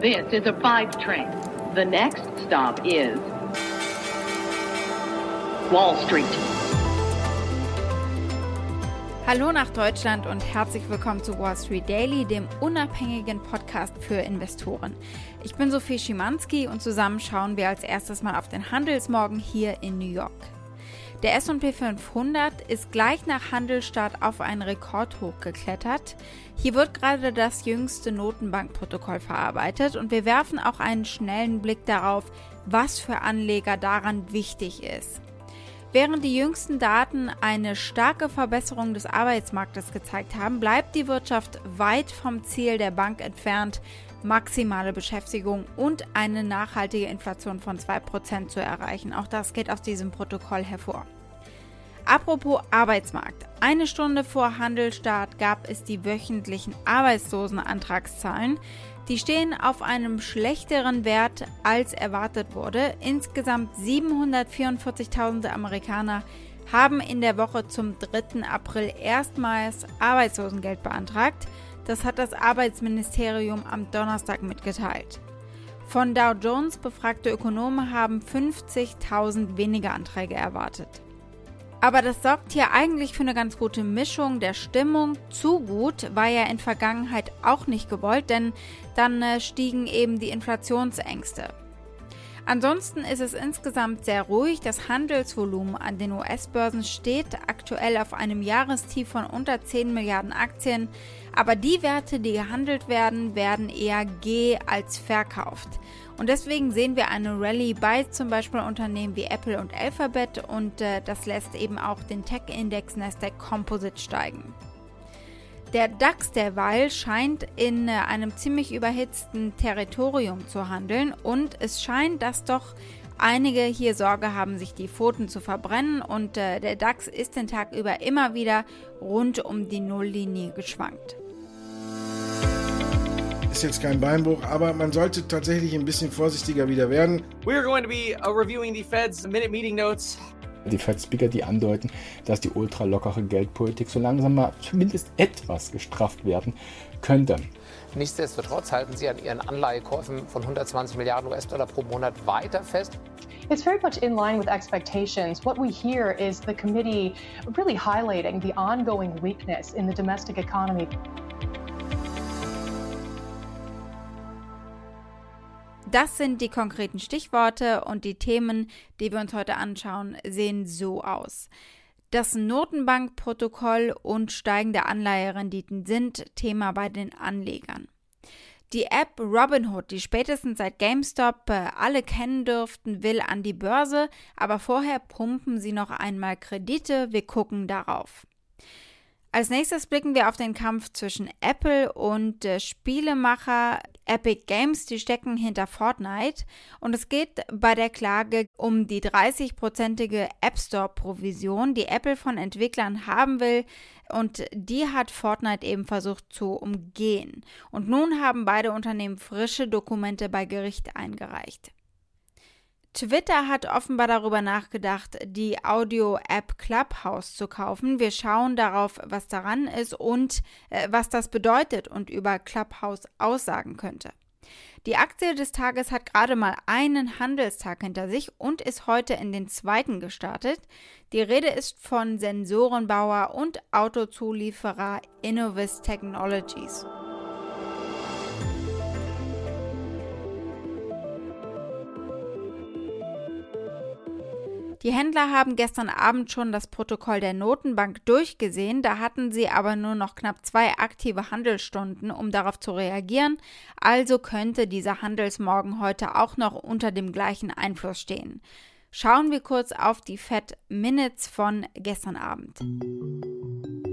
This is a five train. The next stop is Wall Street. Hallo nach Deutschland und herzlich willkommen zu Wall Street Daily, dem unabhängigen Podcast für Investoren. Ich bin Sophie Schimanski und zusammen schauen wir als erstes mal auf den Handelsmorgen hier in New York. Der SP 500 ist gleich nach Handelsstart auf einen Rekordhoch geklettert. Hier wird gerade das jüngste Notenbankprotokoll verarbeitet und wir werfen auch einen schnellen Blick darauf, was für Anleger daran wichtig ist. Während die jüngsten Daten eine starke Verbesserung des Arbeitsmarktes gezeigt haben, bleibt die Wirtschaft weit vom Ziel der Bank entfernt, maximale Beschäftigung und eine nachhaltige Inflation von 2% zu erreichen. Auch das geht aus diesem Protokoll hervor. Apropos Arbeitsmarkt. Eine Stunde vor Handelstart gab es die wöchentlichen Arbeitslosenantragszahlen. Die stehen auf einem schlechteren Wert als erwartet wurde. Insgesamt 744.000 Amerikaner haben in der Woche zum 3. April erstmals Arbeitslosengeld beantragt. Das hat das Arbeitsministerium am Donnerstag mitgeteilt. Von Dow Jones befragte Ökonomen haben 50.000 weniger Anträge erwartet. Aber das sorgt hier eigentlich für eine ganz gute Mischung der Stimmung. Zu gut war ja in Vergangenheit auch nicht gewollt, denn dann äh, stiegen eben die Inflationsängste. Ansonsten ist es insgesamt sehr ruhig. Das Handelsvolumen an den US-Börsen steht aktuell auf einem Jahrestief von unter 10 Milliarden Aktien. Aber die Werte, die gehandelt werden, werden eher G als verkauft. Und deswegen sehen wir eine Rallye bei zum Beispiel Unternehmen wie Apple und Alphabet und äh, das lässt eben auch den Tech-Index Nasdaq Composite steigen. Der DAX derweil scheint in äh, einem ziemlich überhitzten Territorium zu handeln und es scheint, dass doch einige hier Sorge haben, sich die Pfoten zu verbrennen und äh, der DAX ist den Tag über immer wieder rund um die Nulllinie geschwankt. Ist jetzt kein Beinbruch, aber man sollte tatsächlich ein bisschen vorsichtiger wieder werden. We are going to be uh, reviewing the Fed's minute meeting notes die Fed-Speaker, die andeuten, dass die ultralockere Geldpolitik so langsam mal zumindest etwas gestrafft werden könnte. Nichtsdestotrotz halten sie an ihren Anleihekäufen von 120 Milliarden US-Dollar pro Monat weiter fest. It's very much in line with expectations. What we hear is the committee really highlighting the ongoing weakness in the domestic economy. Das sind die konkreten Stichworte und die Themen, die wir uns heute anschauen, sehen so aus. Das Notenbankprotokoll und steigende Anleiherenditen sind Thema bei den Anlegern. Die App Robinhood, die spätestens seit GameStop äh, alle kennen dürften, will an die Börse, aber vorher pumpen sie noch einmal Kredite. Wir gucken darauf. Als nächstes blicken wir auf den Kampf zwischen Apple und äh, Spielemacher Epic Games. Die stecken hinter Fortnite. Und es geht bei der Klage um die 30-prozentige App Store-Provision, die Apple von Entwicklern haben will. Und die hat Fortnite eben versucht zu umgehen. Und nun haben beide Unternehmen frische Dokumente bei Gericht eingereicht. Twitter hat offenbar darüber nachgedacht, die Audio-App Clubhouse zu kaufen. Wir schauen darauf, was daran ist und äh, was das bedeutet und über Clubhouse aussagen könnte. Die Aktie des Tages hat gerade mal einen Handelstag hinter sich und ist heute in den zweiten gestartet. Die Rede ist von Sensorenbauer und Autozulieferer Innovis Technologies. Die Händler haben gestern Abend schon das Protokoll der Notenbank durchgesehen, da hatten sie aber nur noch knapp zwei aktive Handelsstunden, um darauf zu reagieren, also könnte dieser Handelsmorgen heute auch noch unter dem gleichen Einfluss stehen. Schauen wir kurz auf die Fed Minutes von gestern Abend.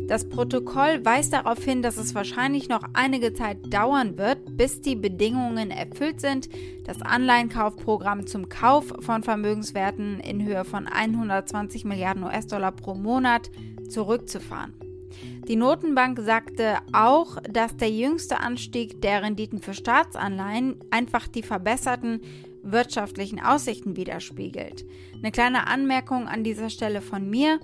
Das Protokoll weist darauf hin, dass es wahrscheinlich noch einige Zeit dauern wird, bis die Bedingungen erfüllt sind, das Anleihenkaufprogramm zum Kauf von Vermögenswerten in Höhe von 120 Milliarden US-Dollar pro Monat zurückzufahren. Die Notenbank sagte auch, dass der jüngste Anstieg der Renditen für Staatsanleihen einfach die verbesserten wirtschaftlichen Aussichten widerspiegelt. Eine kleine Anmerkung an dieser Stelle von mir.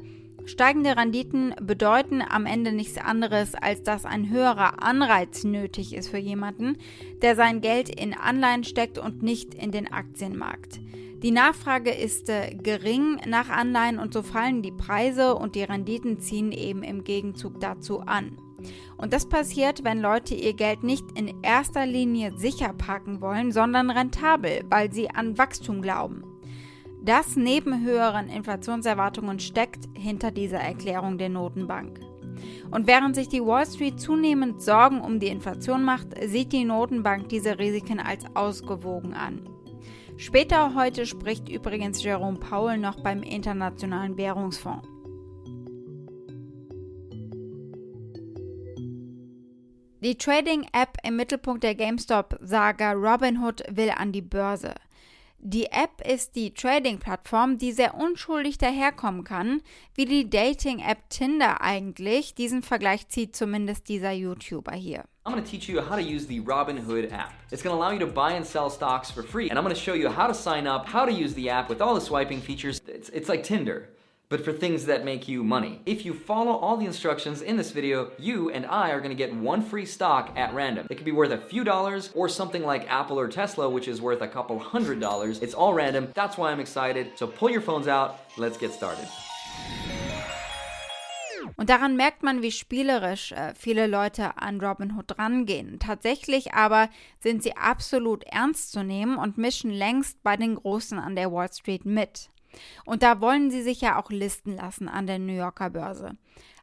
Steigende Renditen bedeuten am Ende nichts anderes, als dass ein höherer Anreiz nötig ist für jemanden, der sein Geld in Anleihen steckt und nicht in den Aktienmarkt. Die Nachfrage ist äh, gering nach Anleihen und so fallen die Preise und die Renditen ziehen eben im Gegenzug dazu an. Und das passiert, wenn Leute ihr Geld nicht in erster Linie sicher parken wollen, sondern rentabel, weil sie an Wachstum glauben. Das neben höheren Inflationserwartungen steckt hinter dieser Erklärung der Notenbank. Und während sich die Wall Street zunehmend Sorgen um die Inflation macht, sieht die Notenbank diese Risiken als ausgewogen an. Später heute spricht übrigens Jerome Powell noch beim Internationalen Währungsfonds. Die Trading-App im Mittelpunkt der GameStop-Saga Robinhood will an die Börse. Die App ist die Trading-Plattform, die sehr unschuldig daherkommen kann, wie die Dating-App Tinder eigentlich. Diesen Vergleich zieht zumindest dieser YouTuber hier. I'm going to teach you how to use the Robinhood app. It's going to allow you to buy and sell stocks for free. And I'm going to show you how to sign up, how to use the app with all the swiping features. It's, it's like Tinder but for things that make you money. If you follow all the instructions in this video, you and I are gonna get one free stock at random. It could be worth a few dollars or something like Apple or Tesla, which is worth a couple hundred dollars. It's all random. That's why I'm excited. So pull your phones out. Let's get started. Und daran merkt man, wie spielerisch äh, viele Leute an Robinhood rangehen. Tatsächlich aber sind sie absolut ernst zu nehmen und mischen längst bei den Großen an der Wall Street mit. Und da wollen sie sich ja auch listen lassen an der New Yorker Börse.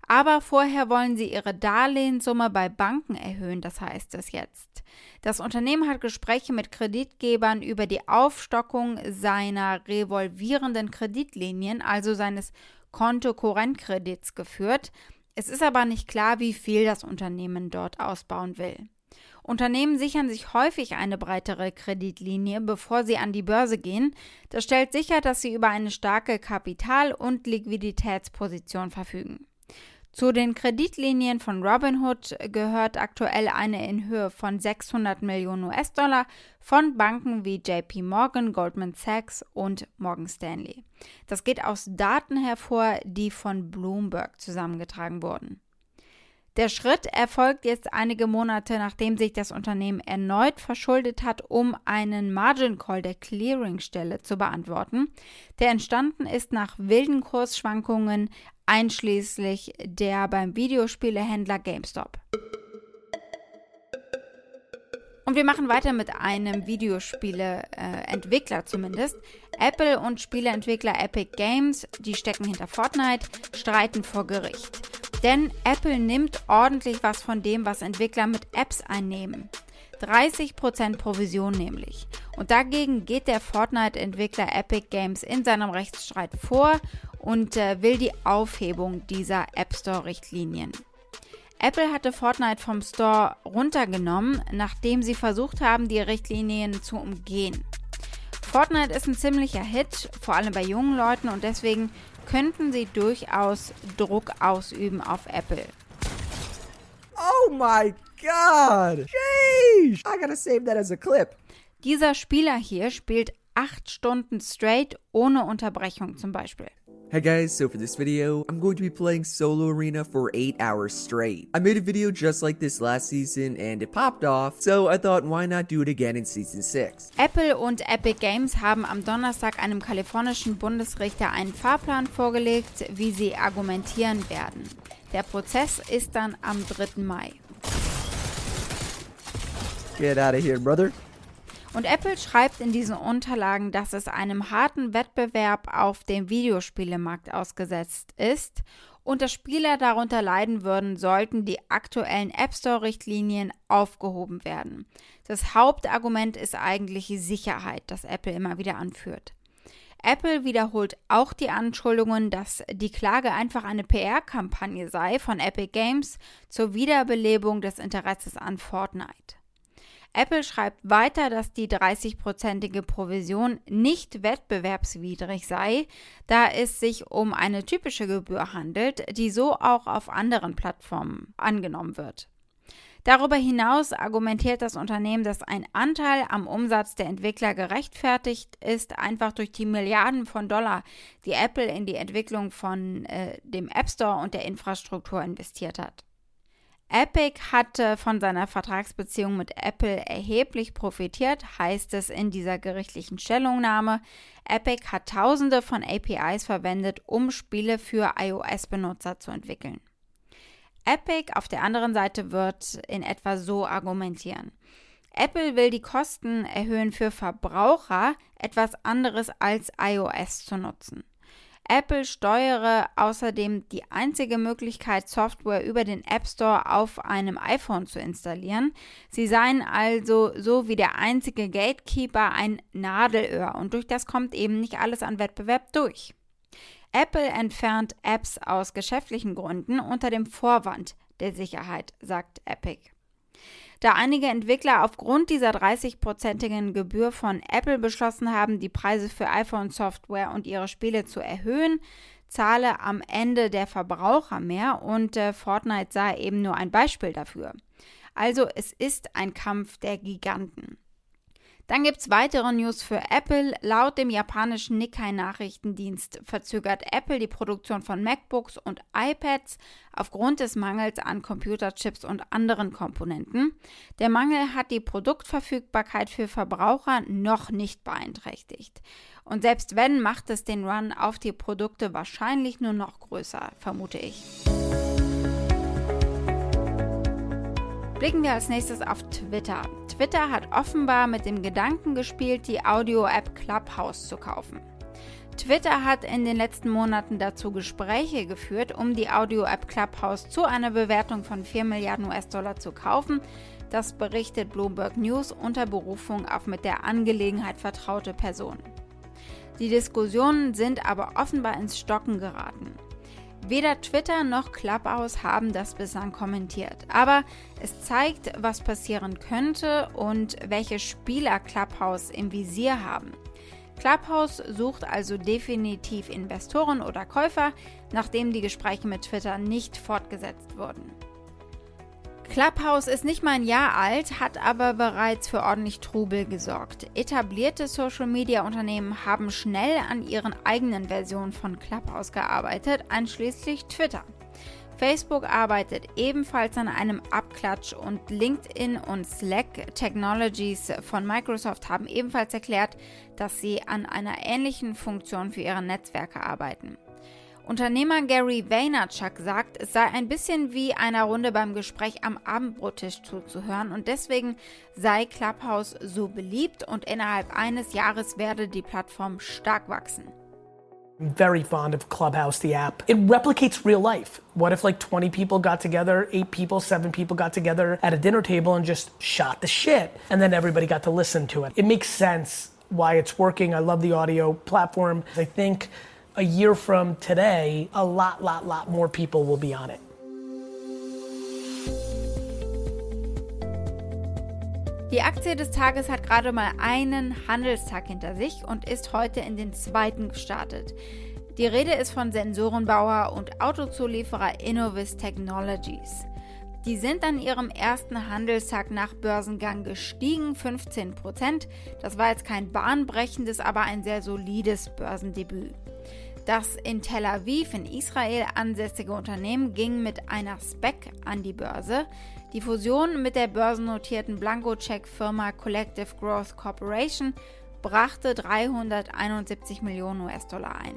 Aber vorher wollen sie ihre Darlehenssumme bei Banken erhöhen, das heißt es jetzt. Das Unternehmen hat Gespräche mit Kreditgebern über die Aufstockung seiner revolvierenden Kreditlinien, also seines Kontokorrentkredits geführt. Es ist aber nicht klar, wie viel das Unternehmen dort ausbauen will. Unternehmen sichern sich häufig eine breitere Kreditlinie, bevor sie an die Börse gehen. Das stellt sicher, dass sie über eine starke Kapital- und Liquiditätsposition verfügen. Zu den Kreditlinien von Robinhood gehört aktuell eine in Höhe von 600 Millionen US-Dollar von Banken wie JP Morgan, Goldman Sachs und Morgan Stanley. Das geht aus Daten hervor, die von Bloomberg zusammengetragen wurden. Der Schritt erfolgt jetzt einige Monate, nachdem sich das Unternehmen erneut verschuldet hat, um einen Margin Call der Clearingstelle zu beantworten, der entstanden ist nach wilden Kursschwankungen, einschließlich der beim Videospielehändler GameStop. Und wir machen weiter mit einem Videospieleentwickler äh, zumindest. Apple und Spieleentwickler Epic Games, die stecken hinter Fortnite, streiten vor Gericht. Denn Apple nimmt ordentlich was von dem, was Entwickler mit Apps einnehmen. 30% Provision nämlich. Und dagegen geht der Fortnite-Entwickler Epic Games in seinem Rechtsstreit vor und äh, will die Aufhebung dieser App Store-Richtlinien. Apple hatte Fortnite vom Store runtergenommen, nachdem sie versucht haben, die Richtlinien zu umgehen. Fortnite ist ein ziemlicher Hit, vor allem bei jungen Leuten und deswegen könnten sie durchaus Druck ausüben auf Apple. Oh my god! Sheesh! I gotta save that as a clip. Dieser Spieler hier spielt acht Stunden straight ohne Unterbrechung zum Beispiel. Hey guys, so for this video, I'm going to be playing Solo Arena for 8 hours straight. I made a video just like this last season and it popped off, so I thought why not do it again in Season 6. Apple und Epic Games haben am Donnerstag einem kalifornischen Bundesrichter einen Fahrplan vorgelegt, wie sie argumentieren werden. Der Prozess ist dann am 3. Mai. Get out of here, brother. Und Apple schreibt in diesen Unterlagen, dass es einem harten Wettbewerb auf dem Videospielemarkt ausgesetzt ist und dass Spieler darunter leiden würden, sollten die aktuellen App Store-Richtlinien aufgehoben werden. Das Hauptargument ist eigentlich Sicherheit, das Apple immer wieder anführt. Apple wiederholt auch die Anschuldigungen, dass die Klage einfach eine PR-Kampagne sei von Epic Games zur Wiederbelebung des Interesses an Fortnite. Apple schreibt weiter, dass die 30-prozentige Provision nicht wettbewerbswidrig sei, da es sich um eine typische Gebühr handelt, die so auch auf anderen Plattformen angenommen wird. Darüber hinaus argumentiert das Unternehmen, dass ein Anteil am Umsatz der Entwickler gerechtfertigt ist, einfach durch die Milliarden von Dollar, die Apple in die Entwicklung von äh, dem App Store und der Infrastruktur investiert hat. Epic hatte von seiner Vertragsbeziehung mit Apple erheblich profitiert, heißt es in dieser gerichtlichen Stellungnahme. Epic hat tausende von APIs verwendet, um Spiele für iOS-Benutzer zu entwickeln. Epic auf der anderen Seite wird in etwa so argumentieren. Apple will die Kosten erhöhen für Verbraucher, etwas anderes als iOS zu nutzen. Apple steuere außerdem die einzige Möglichkeit, Software über den App Store auf einem iPhone zu installieren. Sie seien also so wie der einzige Gatekeeper ein Nadelöhr und durch das kommt eben nicht alles an Wettbewerb durch. Apple entfernt Apps aus geschäftlichen Gründen unter dem Vorwand der Sicherheit, sagt Epic. Da einige Entwickler aufgrund dieser 30-prozentigen Gebühr von Apple beschlossen haben, die Preise für iPhone-Software und ihre Spiele zu erhöhen, zahle am Ende der Verbraucher mehr und äh, Fortnite sei eben nur ein Beispiel dafür. Also es ist ein Kampf der Giganten. Dann gibt es weitere News für Apple. Laut dem japanischen Nikkei-Nachrichtendienst verzögert Apple die Produktion von MacBooks und iPads aufgrund des Mangels an Computerchips und anderen Komponenten. Der Mangel hat die Produktverfügbarkeit für Verbraucher noch nicht beeinträchtigt. Und selbst wenn, macht es den Run auf die Produkte wahrscheinlich nur noch größer, vermute ich. Blicken wir als nächstes auf Twitter. Twitter hat offenbar mit dem Gedanken gespielt, die Audio-App Clubhouse zu kaufen. Twitter hat in den letzten Monaten dazu Gespräche geführt, um die Audio-App Clubhouse zu einer Bewertung von 4 Milliarden US-Dollar zu kaufen. Das berichtet Bloomberg News unter Berufung auf mit der Angelegenheit vertraute Personen. Die Diskussionen sind aber offenbar ins Stocken geraten. Weder Twitter noch Clubhouse haben das bislang kommentiert, aber es zeigt, was passieren könnte und welche Spieler Clubhouse im Visier haben. Clubhouse sucht also definitiv Investoren oder Käufer, nachdem die Gespräche mit Twitter nicht fortgesetzt wurden. Clubhouse ist nicht mal ein Jahr alt, hat aber bereits für ordentlich Trubel gesorgt. Etablierte Social-Media-Unternehmen haben schnell an ihren eigenen Versionen von Clubhouse gearbeitet, einschließlich Twitter. Facebook arbeitet ebenfalls an einem Abklatsch und LinkedIn und Slack Technologies von Microsoft haben ebenfalls erklärt, dass sie an einer ähnlichen Funktion für ihre Netzwerke arbeiten. Unternehmer Gary Vaynerchuk sagt, es sei ein bisschen wie einer Runde beim Gespräch am Abendbrottisch zuzuhören und deswegen sei Clubhouse so beliebt und innerhalb eines Jahres werde die Plattform stark wachsen. I'm very fond of Clubhouse, the app. It replicates real life. What if like 20 people got together, eight people, seven people got together at a dinner table and just shot the shit? And then everybody got to listen to it. It makes sense why it's working. I love the audio platform. I think a year from today, a lot, lot, lot more people will be on it. Die Aktie des Tages hat gerade mal einen Handelstag hinter sich und ist heute in den zweiten gestartet. Die Rede ist von Sensorenbauer und Autozulieferer Innovis Technologies. Die sind an ihrem ersten Handelstag nach Börsengang gestiegen, 15% Das war jetzt kein bahnbrechendes, aber ein sehr solides Börsendebüt. Das in Tel Aviv in Israel ansässige Unternehmen ging mit einer SPEC an die Börse. Die Fusion mit der börsennotierten Blankocheck-Firma Collective Growth Corporation brachte 371 Millionen US-Dollar ein.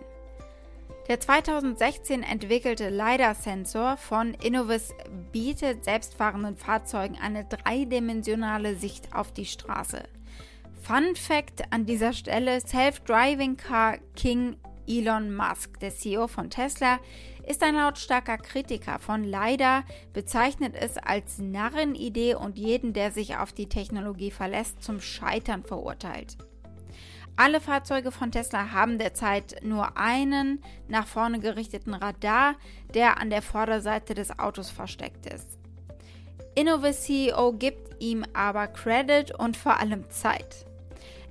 Der 2016 entwickelte LiDAR-Sensor von Innovis bietet selbstfahrenden Fahrzeugen eine dreidimensionale Sicht auf die Straße. Fun Fact an dieser Stelle: Self-Driving Car King Elon Musk, der CEO von Tesla, ist ein lautstarker Kritiker von Leider, bezeichnet es als Narrenidee und jeden, der sich auf die Technologie verlässt, zum Scheitern verurteilt. Alle Fahrzeuge von Tesla haben derzeit nur einen nach vorne gerichteten Radar, der an der Vorderseite des Autos versteckt ist. Innovis CEO gibt ihm aber Credit und vor allem Zeit.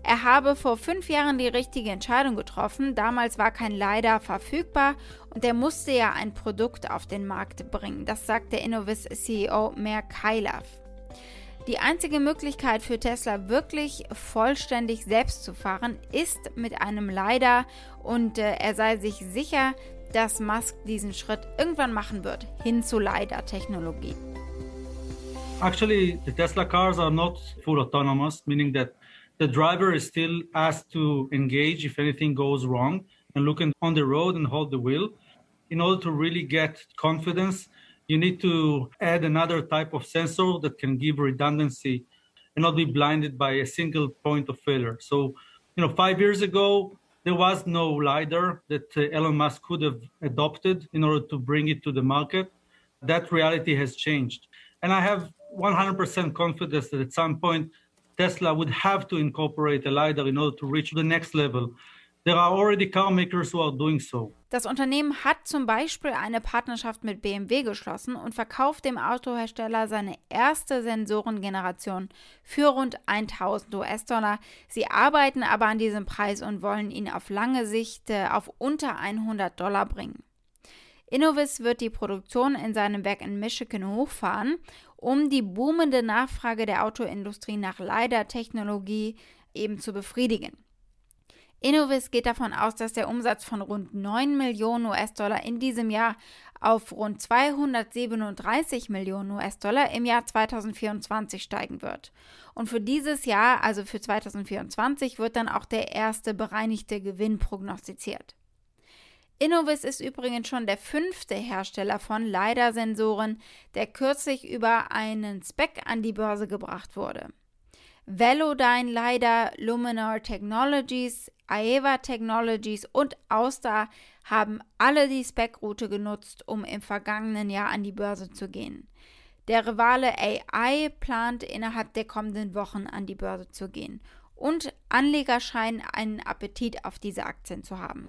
Er habe vor fünf Jahren die richtige Entscheidung getroffen. Damals war kein LiDAR verfügbar und er musste ja ein Produkt auf den Markt bringen. Das sagt der Innovis CEO Mer Kailav. Die einzige Möglichkeit für Tesla wirklich vollständig selbst zu fahren ist mit einem LiDAR und äh, er sei sich sicher, dass Musk diesen Schritt irgendwann machen wird, hin zu LiDAR-Technologie. Actually, the Tesla cars are not full autonomous, meaning that the driver is still asked to engage if anything goes wrong and look on the road and hold the wheel. In order to really get confidence, you need to add another type of sensor that can give redundancy and not be blinded by a single point of failure. So, you know, five years ago, there was no LiDAR that uh, Elon Musk could have adopted in order to bring it to the market. That reality has changed. And I have 100% confidence that at some point Tesla would have to incorporate a LiDAR in order to reach the next level. There are already car makers who are doing so. Das Unternehmen hat zum Beispiel eine Partnerschaft mit BMW geschlossen und verkauft dem Autohersteller seine erste Sensorengeneration für rund 1000 US-Dollar. Sie arbeiten aber an diesem Preis und wollen ihn auf lange Sicht äh, auf unter 100 Dollar bringen. Innovis wird die Produktion in seinem Werk in Michigan hochfahren, um die boomende Nachfrage der Autoindustrie nach LiDAR-Technologie eben zu befriedigen. Innovis geht davon aus, dass der Umsatz von rund 9 Millionen US-Dollar in diesem Jahr auf rund 237 Millionen US-Dollar im Jahr 2024 steigen wird. Und für dieses Jahr, also für 2024, wird dann auch der erste bereinigte Gewinn prognostiziert. Innovis ist übrigens schon der fünfte Hersteller von LiDAR-Sensoren, der kürzlich über einen Spec an die Börse gebracht wurde. Velodyne LiDAR, Luminar Technologies, Aeva Technologies und Auster haben alle die Spec-Route genutzt, um im vergangenen Jahr an die Börse zu gehen. Der Rivale AI plant innerhalb der kommenden Wochen an die Börse zu gehen und Anleger scheinen einen Appetit auf diese Aktien zu haben.